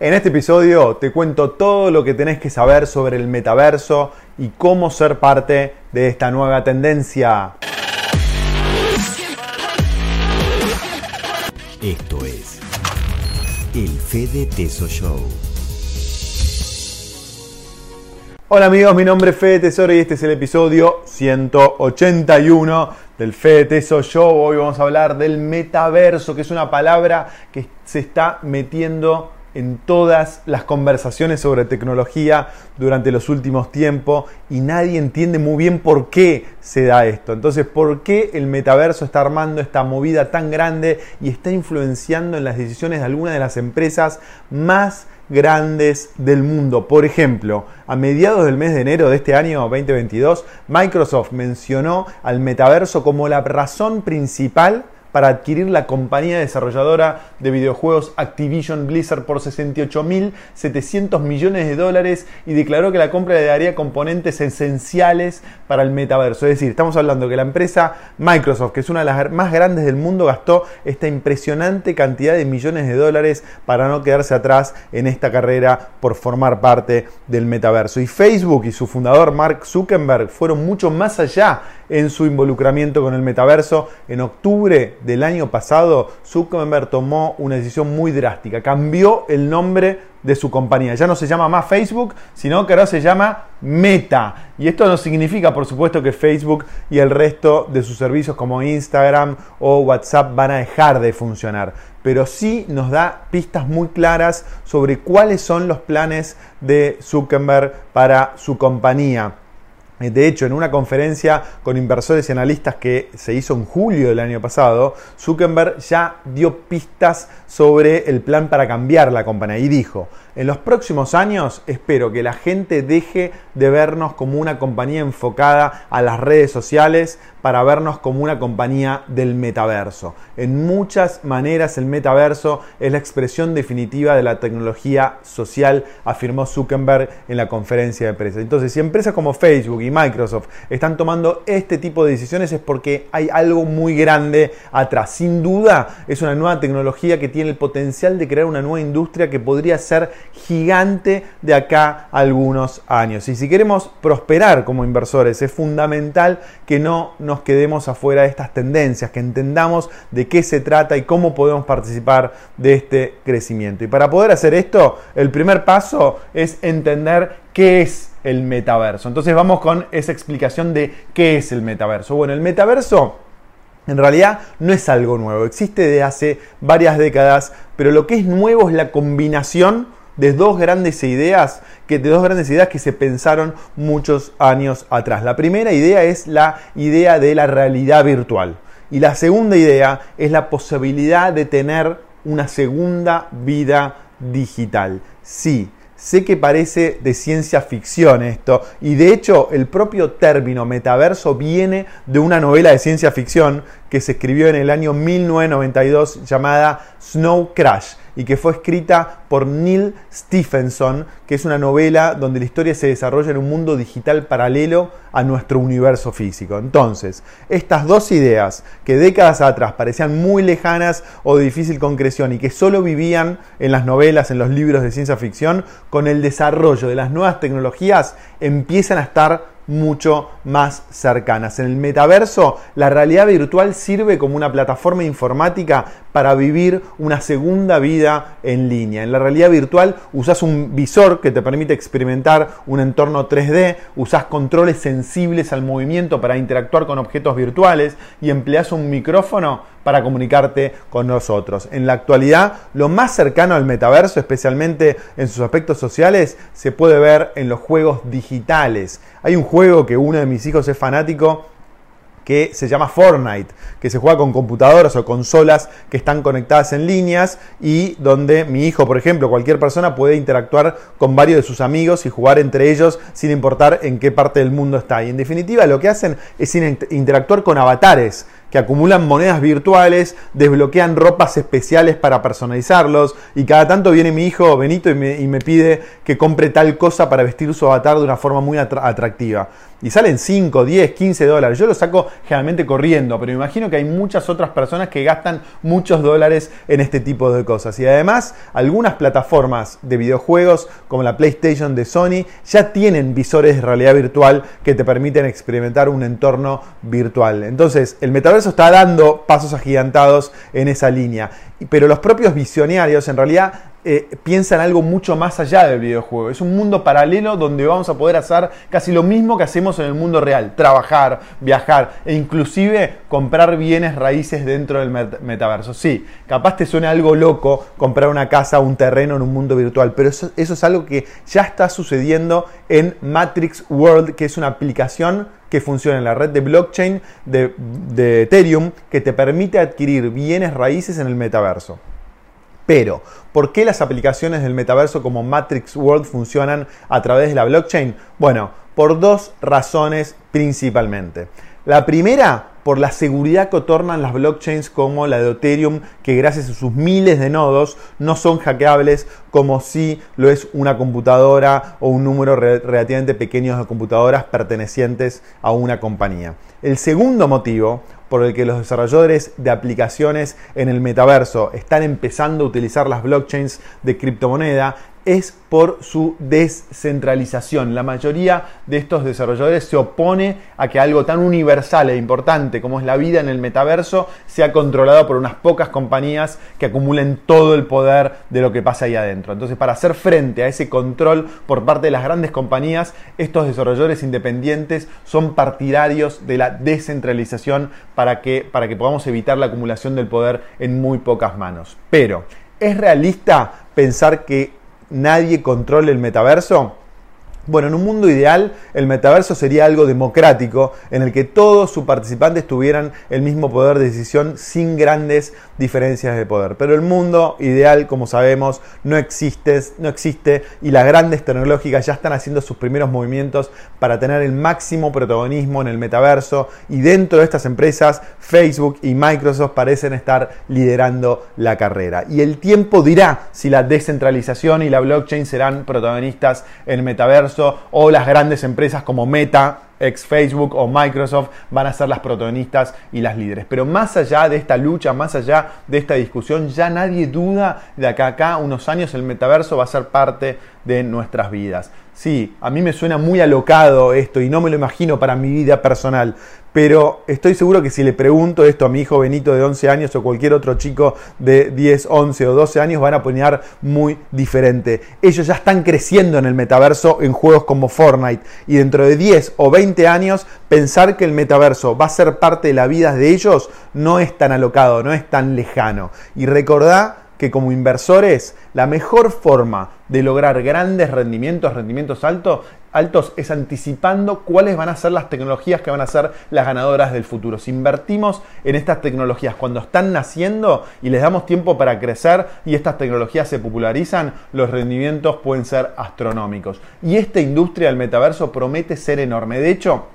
En este episodio te cuento todo lo que tenés que saber sobre el metaverso y cómo ser parte de esta nueva tendencia. Esto es el Fede Teso Show. Hola amigos, mi nombre es Fede Tesoro y este es el episodio 181 del Fede Teso Show. Hoy vamos a hablar del metaverso, que es una palabra que se está metiendo en todas las conversaciones sobre tecnología durante los últimos tiempos y nadie entiende muy bien por qué se da esto. Entonces, ¿por qué el metaverso está armando esta movida tan grande y está influenciando en las decisiones de algunas de las empresas más grandes del mundo? Por ejemplo, a mediados del mes de enero de este año 2022, Microsoft mencionó al metaverso como la razón principal para adquirir la compañía desarrolladora de videojuegos Activision Blizzard por 68.700 millones de dólares y declaró que la compra le daría componentes esenciales para el metaverso. Es decir, estamos hablando que la empresa Microsoft, que es una de las más grandes del mundo, gastó esta impresionante cantidad de millones de dólares para no quedarse atrás en esta carrera por formar parte del metaverso. Y Facebook y su fundador Mark Zuckerberg fueron mucho más allá en su involucramiento con el metaverso. En octubre del año pasado, Zuckerberg tomó una decisión muy drástica. Cambió el nombre de su compañía. Ya no se llama más Facebook, sino que ahora se llama Meta. Y esto no significa, por supuesto, que Facebook y el resto de sus servicios como Instagram o WhatsApp van a dejar de funcionar. Pero sí nos da pistas muy claras sobre cuáles son los planes de Zuckerberg para su compañía. Eh, de hecho, en una conferencia con inversores y analistas que se hizo en julio del año pasado, Zuckerberg ya dio pistas sobre el plan para cambiar la compañía y dijo, en los próximos años espero que la gente deje de vernos como una compañía enfocada a las redes sociales para vernos como una compañía del metaverso. En muchas maneras el metaverso es la expresión definitiva de la tecnología social, afirmó Zuckerberg en la conferencia de prensa. Entonces, si empresas como Facebook y Microsoft están tomando este tipo de decisiones es porque hay algo muy grande atrás. Sin duda es una nueva tecnología que tiene el potencial de crear una nueva industria que podría ser gigante de acá algunos años. Y si queremos prosperar como inversores, es fundamental que no nos quedemos afuera de estas tendencias, que entendamos de qué se trata y cómo podemos participar de este crecimiento. Y para poder hacer esto, el primer paso es entender qué es el metaverso. Entonces vamos con esa explicación de qué es el metaverso. Bueno, el metaverso en realidad no es algo nuevo, existe desde hace varias décadas, pero lo que es nuevo es la combinación de dos grandes ideas que de dos grandes ideas que se pensaron muchos años atrás. La primera idea es la idea de la realidad virtual y la segunda idea es la posibilidad de tener una segunda vida digital. Sí, Sé que parece de ciencia ficción esto, y de hecho el propio término metaverso viene de una novela de ciencia ficción que se escribió en el año 1992 llamada Snow Crash y que fue escrita por Neil Stephenson, que es una novela donde la historia se desarrolla en un mundo digital paralelo a nuestro universo físico. Entonces, estas dos ideas que décadas atrás parecían muy lejanas o de difícil concreción y que solo vivían en las novelas, en los libros de ciencia ficción, con el desarrollo de las nuevas tecnologías empiezan a estar mucho más cercanas. En el metaverso, la realidad virtual sirve como una plataforma informática para vivir una segunda vida en línea. En la realidad virtual usas un visor que te permite experimentar un entorno 3D, usas controles sensibles al movimiento para interactuar con objetos virtuales y empleas un micrófono para comunicarte con nosotros. En la actualidad, lo más cercano al metaverso, especialmente en sus aspectos sociales, se puede ver en los juegos digitales. Hay un juego que uno de mis hijos es fanático que se llama Fortnite, que se juega con computadoras o consolas que están conectadas en líneas y donde mi hijo, por ejemplo, cualquier persona puede interactuar con varios de sus amigos y jugar entre ellos sin importar en qué parte del mundo está. Y en definitiva lo que hacen es interactuar con avatares que acumulan monedas virtuales, desbloquean ropas especiales para personalizarlos y cada tanto viene mi hijo Benito y me, pide que compre tal cosa para vestir su avatar de una forma muy atractiva. Y salen 5, 10, 15 dólares. Yo lo saco generalmente corriendo, pero me imagino que hay muchas otras personas que gastan muchos dólares en este tipo de cosas. Y además, algunas plataformas de videojuegos, como la PlayStation de Sony, ya tienen visores de realidad virtual que te permiten experimentar un entorno virtual. Entonces, el metaverso está dando pasos agigantados en esa línea. Pero los propios visionarios en realidad eh, piensan algo mucho más allá del videojuego. Es un mundo paralelo donde vamos a poder hacer casi lo mismo que hacemos en el mundo real. Trabajar, viajar e inclusive comprar bienes raíces dentro del metaverso. Sí, capaz te suena algo loco comprar una casa, un terreno en un mundo virtual, pero eso, es algo que ya está sucediendo en Matrix World, que es una aplicación que funciona en la red de blockchain de Ethereum que te permite adquirir bienes raíces en el metaverso. Pero, ¿por qué las aplicaciones del metaverso como Matrix World funcionan a través de la blockchain? Bueno, por dos razones principalmente. La primera, por la seguridad que otornan las blockchains como la de Ethereum, que gracias a sus miles de nodos no son hackeables como si lo es una computadora o un número relativamente pequeño de computadoras pertenecientes a una compañía. El segundo motivo por el que los desarrolladores de aplicaciones en el metaverso están empezando a utilizar las blockchains de criptomoneda es por su descentralización. La mayoría de estos desarrolladores se opone a que algo tan universal e importante como es la vida en el metaverso sea controlado por unas pocas compañías que acumulen todo el poder de lo que pasa ahí adentro. Entonces, para hacer frente a ese control por parte de las grandes compañías, estos desarrolladores independientes son partidarios de la descentralización para que, para que podamos evitar la acumulación del poder en muy pocas manos. Pero, ¿es realista pensar que nadie controle el metaverso? Bueno, en un mundo ideal, el metaverso sería algo democrático en el que todos sus participantes tuvieran el mismo poder de decisión sin grandes diferencias de poder. Pero el mundo ideal, como sabemos, no existe, no existe y las grandes tecnológicas ya están haciendo sus primeros movimientos para tener el máximo protagonismo en el metaverso y dentro de estas empresas, Facebook y Microsoft parecen estar liderando la carrera. Y el tiempo dirá si la descentralización y la blockchain serán protagonistas en el metaverso o las grandes empresas como Meta, ex Facebook o Microsoft van a ser las protagonistas y las líderes. Pero más allá de esta lucha, más allá de esta discusión, ya nadie duda de que acá unos años el metaverso va a ser parte de nuestras vidas. Sí, a mí me suena muy alocado esto y no me lo imagino para mi vida personal, pero estoy seguro que si le pregunto esto a mi hijo Benito de 11 años o cualquier otro chico de 10, 11 o 12 años van a poner muy diferente. Ellos ya están creciendo en el metaverso en juegos como Fortnite y dentro de 10 o 20 años pensar que el metaverso va a ser parte de la vida de ellos no es tan alocado, no es tan lejano. Y recordá que como inversores la mejor forma de lograr grandes rendimientos, rendimientos altos, altos, es anticipando cuáles van a ser las tecnologías que van a ser las ganadoras del futuro. Si invertimos en estas tecnologías cuando están naciendo y les damos tiempo para crecer y estas tecnologías se popularizan, los rendimientos pueden ser astronómicos. Y esta industria del metaverso promete ser enorme. De hecho,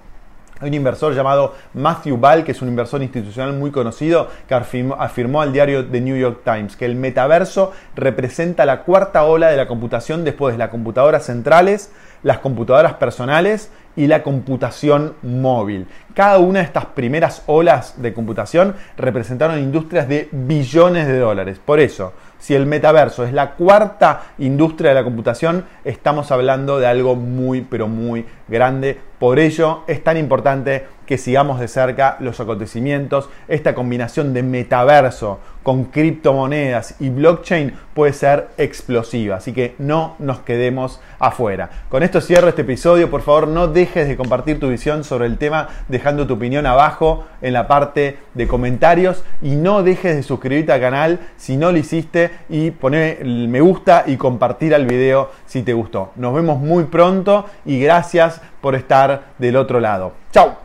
hay un inversor llamado Matthew Ball, que es un inversor institucional muy conocido, que afirmó, al diario The New York Times que el metaverso representa la cuarta ola de la computación después de las computadoras centrales, las computadoras personales y la computación móvil. Cada una de estas primeras olas de computación representaron industrias de billones de dólares. Por eso, si el metaverso es la cuarta industria de la computación, estamos hablando de algo muy, pero muy grande. Por ello es tan importante que sigamos de cerca los acontecimientos. Esta combinación de metaverso con criptomonedas y blockchain puede ser explosiva, así que no nos quedemos afuera. Con esto cierro este episodio, por favor no dejes de compartir tu visión sobre el tema dejando tu opinión abajo en la parte de comentarios y no dejes de suscribirte al canal si no lo hiciste y poner me gusta y compartir al video si te gustó. Nos vemos muy pronto y gracias por estar del otro lado. Chao.